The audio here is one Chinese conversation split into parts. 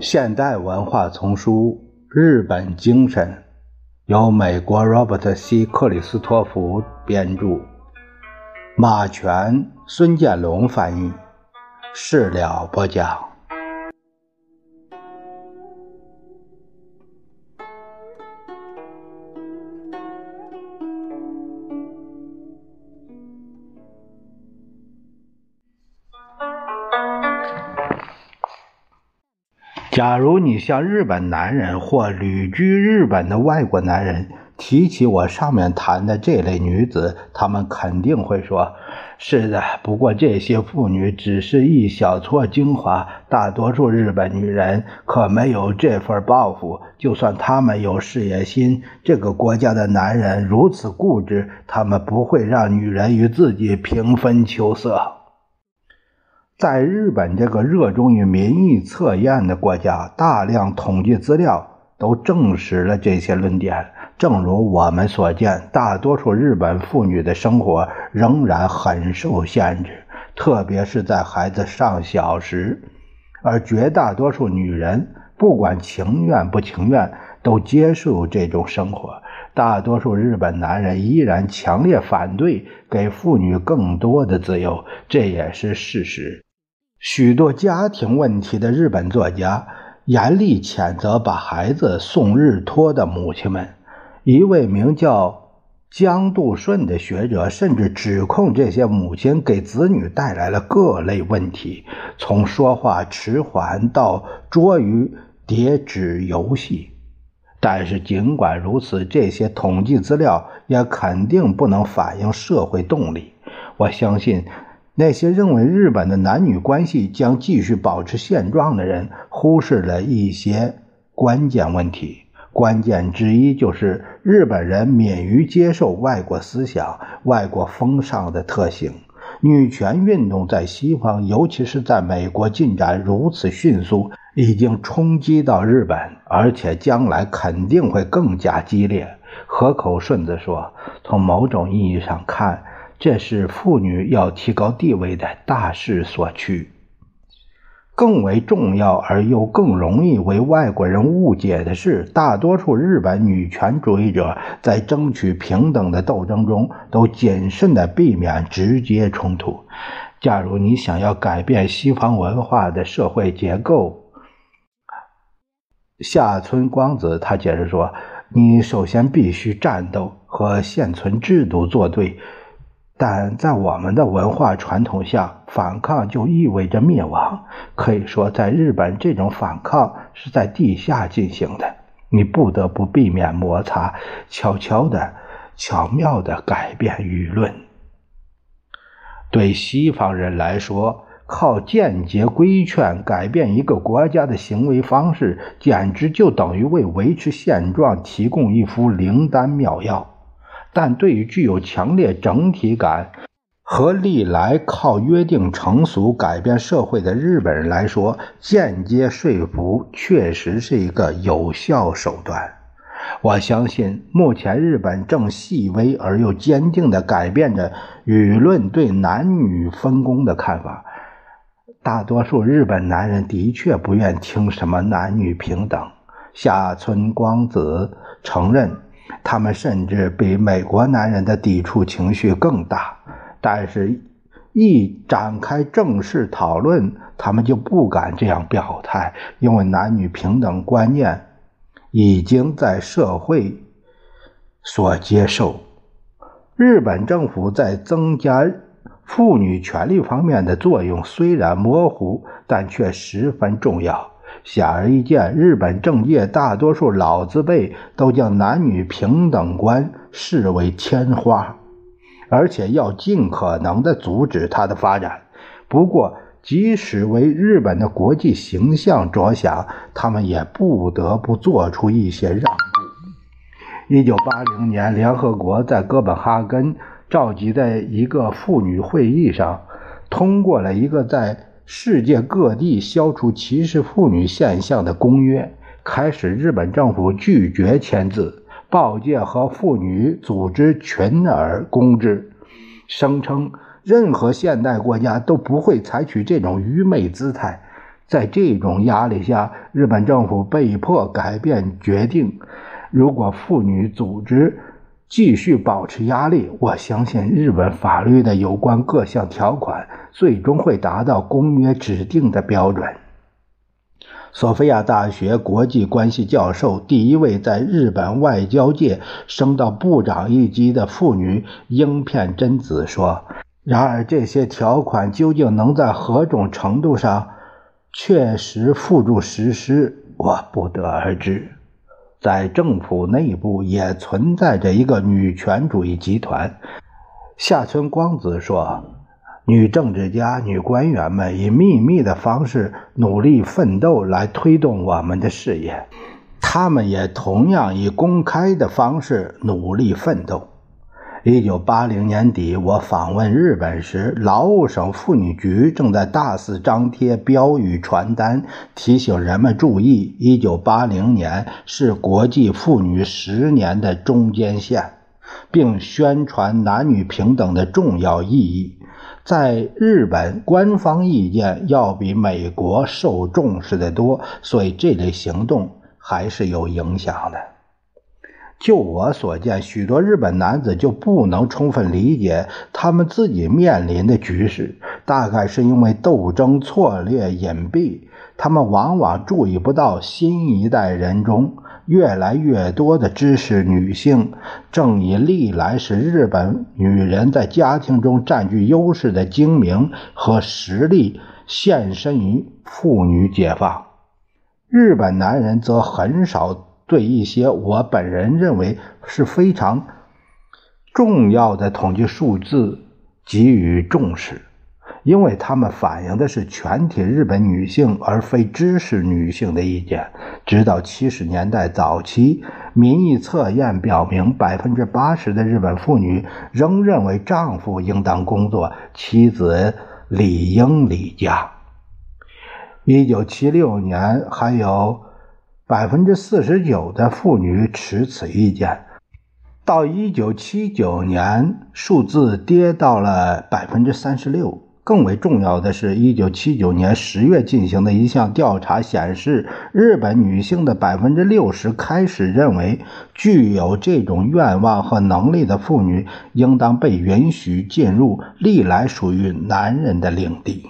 现代文化丛书《日本精神》，由美国 Robert C. 克里斯托弗编著，马全、孙建龙翻译，事了不讲。假如你向日本男人或旅居日本的外国男人提起我上面谈的这类女子，他们肯定会说：“是的，不过这些妇女只是一小撮精华，大多数日本女人可没有这份抱负。就算他们有事业心，这个国家的男人如此固执，他们不会让女人与自己平分秋色。”在日本这个热衷于民意测验的国家，大量统计资料都证实了这些论点。正如我们所见，大多数日本妇女的生活仍然很受限制，特别是在孩子尚小时。而绝大多数女人，不管情愿不情愿，都接受这种生活。大多数日本男人依然强烈反对给妇女更多的自由，这也是事实。许多家庭问题的日本作家严厉谴责把孩子送日托的母亲们。一位名叫江渡顺的学者甚至指控这些母亲给子女带来了各类问题，从说话迟缓到捉鱼叠纸游戏。但是，尽管如此，这些统计资料也肯定不能反映社会动力。我相信。那些认为日本的男女关系将继续保持现状的人，忽视了一些关键问题。关键之一就是日本人免于接受外国思想、外国风尚的特性。女权运动在西方，尤其是在美国进展如此迅速，已经冲击到日本，而且将来肯定会更加激烈。河口顺子说：“从某种意义上看。”这是妇女要提高地位的大势所趋。更为重要而又更容易为外国人误解的是，大多数日本女权主义者在争取平等的斗争中都谨慎地避免直接冲突。假如你想要改变西方文化的社会结构，下村光子他解释说：“你首先必须战斗和现存制度作对。”但在我们的文化传统下，反抗就意味着灭亡。可以说，在日本，这种反抗是在地下进行的。你不得不避免摩擦，悄悄的、巧妙的改变舆论。对西方人来说，靠间接规劝改变一个国家的行为方式，简直就等于为维持现状提供一副灵丹妙药。但对于具有强烈整体感和历来靠约定成俗改变社会的日本人来说，间接说服确实是一个有效手段。我相信，目前日本正细微而又坚定地改变着舆论对男女分工的看法。大多数日本男人的确不愿听什么男女平等。下村光子承认。他们甚至比美国男人的抵触情绪更大，但是，一展开正式讨论，他们就不敢这样表态，因为男女平等观念已经在社会所接受。日本政府在增加妇女权利方面的作用虽然模糊，但却十分重要。显而易见，日本政界大多数老字辈都将男女平等观视为天花，而且要尽可能的阻止它的发展。不过，即使为日本的国际形象着想，他们也不得不做出一些让步。一九八零年，联合国在哥本哈根召集的一个妇女会议上，通过了一个在。世界各地消除歧视妇女现象的公约开始，日本政府拒绝签字，报界和妇女组织群而攻之，声称任何现代国家都不会采取这种愚昧姿态。在这种压力下，日本政府被迫改变决定。如果妇女组织继续保持压力，我相信日本法律的有关各项条款最终会达到公约指定的标准。索菲亚大学国际关系教授、第一位在日本外交界升到部长一级的妇女英片真子说：“然而，这些条款究竟能在何种程度上？”确实付诸实施，我不得而知。在政府内部也存在着一个女权主义集团。下村光子说：“女政治家、女官员们以秘密的方式努力奋斗来推动我们的事业，她们也同样以公开的方式努力奋斗。”一九八零年底，我访问日本时，劳务省妇女局正在大肆张贴标语传单，提醒人们注意：一九八零年是国际妇女十年的中间线，并宣传男女平等的重要意义。在日本，官方意见要比美国受重视的多，所以这类行动还是有影响的。就我所见，许多日本男子就不能充分理解他们自己面临的局势，大概是因为斗争错略隐蔽，他们往往注意不到新一代人中越来越多的知识女性正以历来使日本女人在家庭中占据优势的精明和实力献身于妇女解放，日本男人则很少。对一些我本人认为是非常重要的统计数字给予重视，因为他们反映的是全体日本女性而非知识女性的意见。直到七十年代早期，民意测验表明，百分之八十的日本妇女仍认为丈夫应当工作，妻子理应离家。一九七六年还有。百分之四十九的妇女持此意见，到一九七九年，数字跌到了百分之三十六。更为重要的是，一九七九年十月进行的一项调查显示，日本女性的百分之六十开始认为，具有这种愿望和能力的妇女应当被允许进入历来属于男人的领地。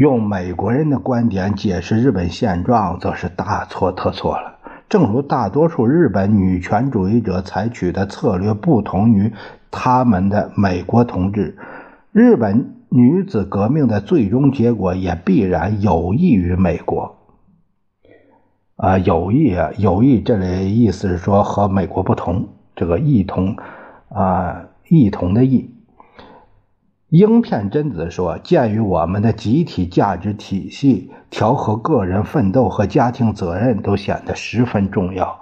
用美国人的观点解释日本现状，则是大错特错了。正如大多数日本女权主义者采取的策略不同于他们的美国同志，日本女子革命的最终结果也必然有益于美国。啊，有益啊，有益，这里意思是说和美国不同，这个异同啊，异同的异。英片真子说：“鉴于我们的集体价值体系，调和个人奋斗和家庭责任都显得十分重要。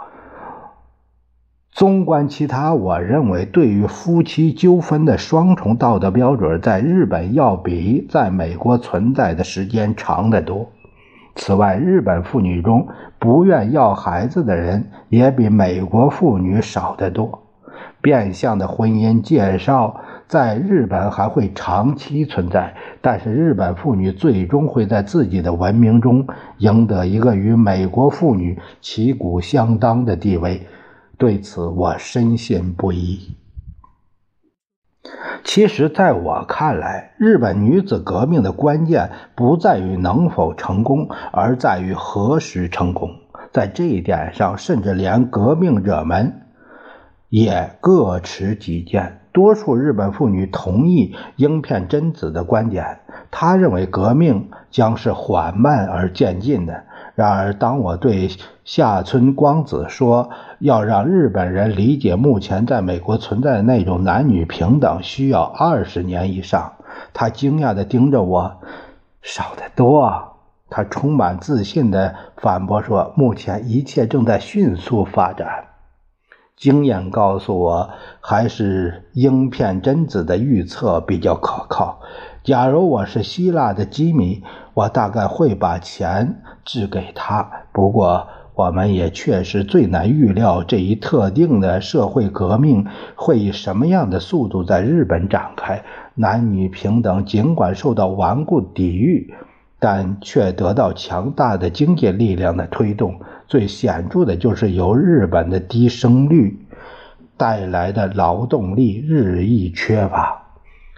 纵观其他，我认为对于夫妻纠纷的双重道德标准，在日本要比在美国存在的时间长得多。此外，日本妇女中不愿要孩子的人也比美国妇女少得多。变相的婚姻介绍。”在日本还会长期存在，但是日本妇女最终会在自己的文明中赢得一个与美国妇女旗鼓相当的地位。对此，我深信不疑。其实，在我看来，日本女子革命的关键不在于能否成功，而在于何时成功。在这一点上，甚至连革命者们也各持己见。多数日本妇女同意英片贞子的观点，她认为革命将是缓慢而渐进的。然而，当我对下村光子说要让日本人理解目前在美国存在的那种男女平等需要二十年以上，他惊讶地盯着我，少得多。他充满自信地反驳说：“目前一切正在迅速发展。”经验告诉我，还是英片贞子的预测比较可靠。假如我是希腊的基米，我大概会把钱寄给他。不过，我们也确实最难预料这一特定的社会革命会以什么样的速度在日本展开。男女平等尽管受到顽固抵御，但却得到强大的经济力量的推动。最显著的就是由日本的低生率带来的劳动力日益缺乏。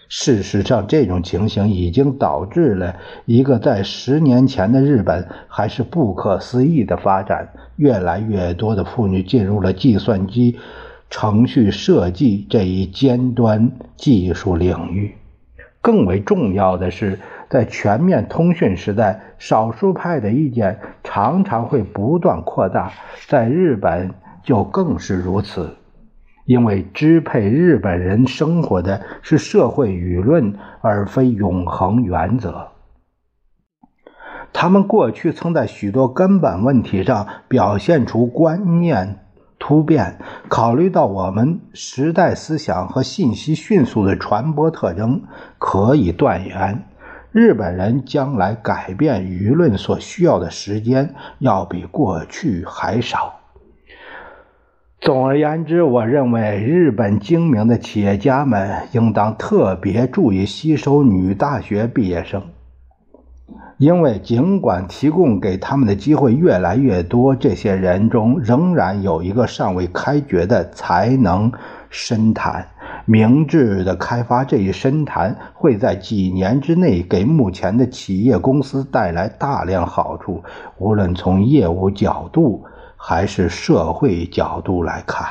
事实上，这种情形已经导致了一个在十年前的日本还是不可思议的发展：越来越多的妇女进入了计算机程序设计这一尖端技术领域。更为重要的是，在全面通讯时代，少数派的意见常常会不断扩大，在日本就更是如此。因为支配日本人生活的是社会舆论，而非永恒原则。他们过去曾在许多根本问题上表现出观念突变。考虑到我们时代思想和信息迅速的传播特征，可以断言，日本人将来改变舆论所需要的时间要比过去还少。总而言之，我认为日本精明的企业家们应当特别注意吸收女大学毕业生，因为尽管提供给他们的机会越来越多，这些人中仍然有一个尚未开掘的才能深潭。明智的开发这一深潭，会在几年之内给目前的企业公司带来大量好处，无论从业务角度。还是社会角度来看。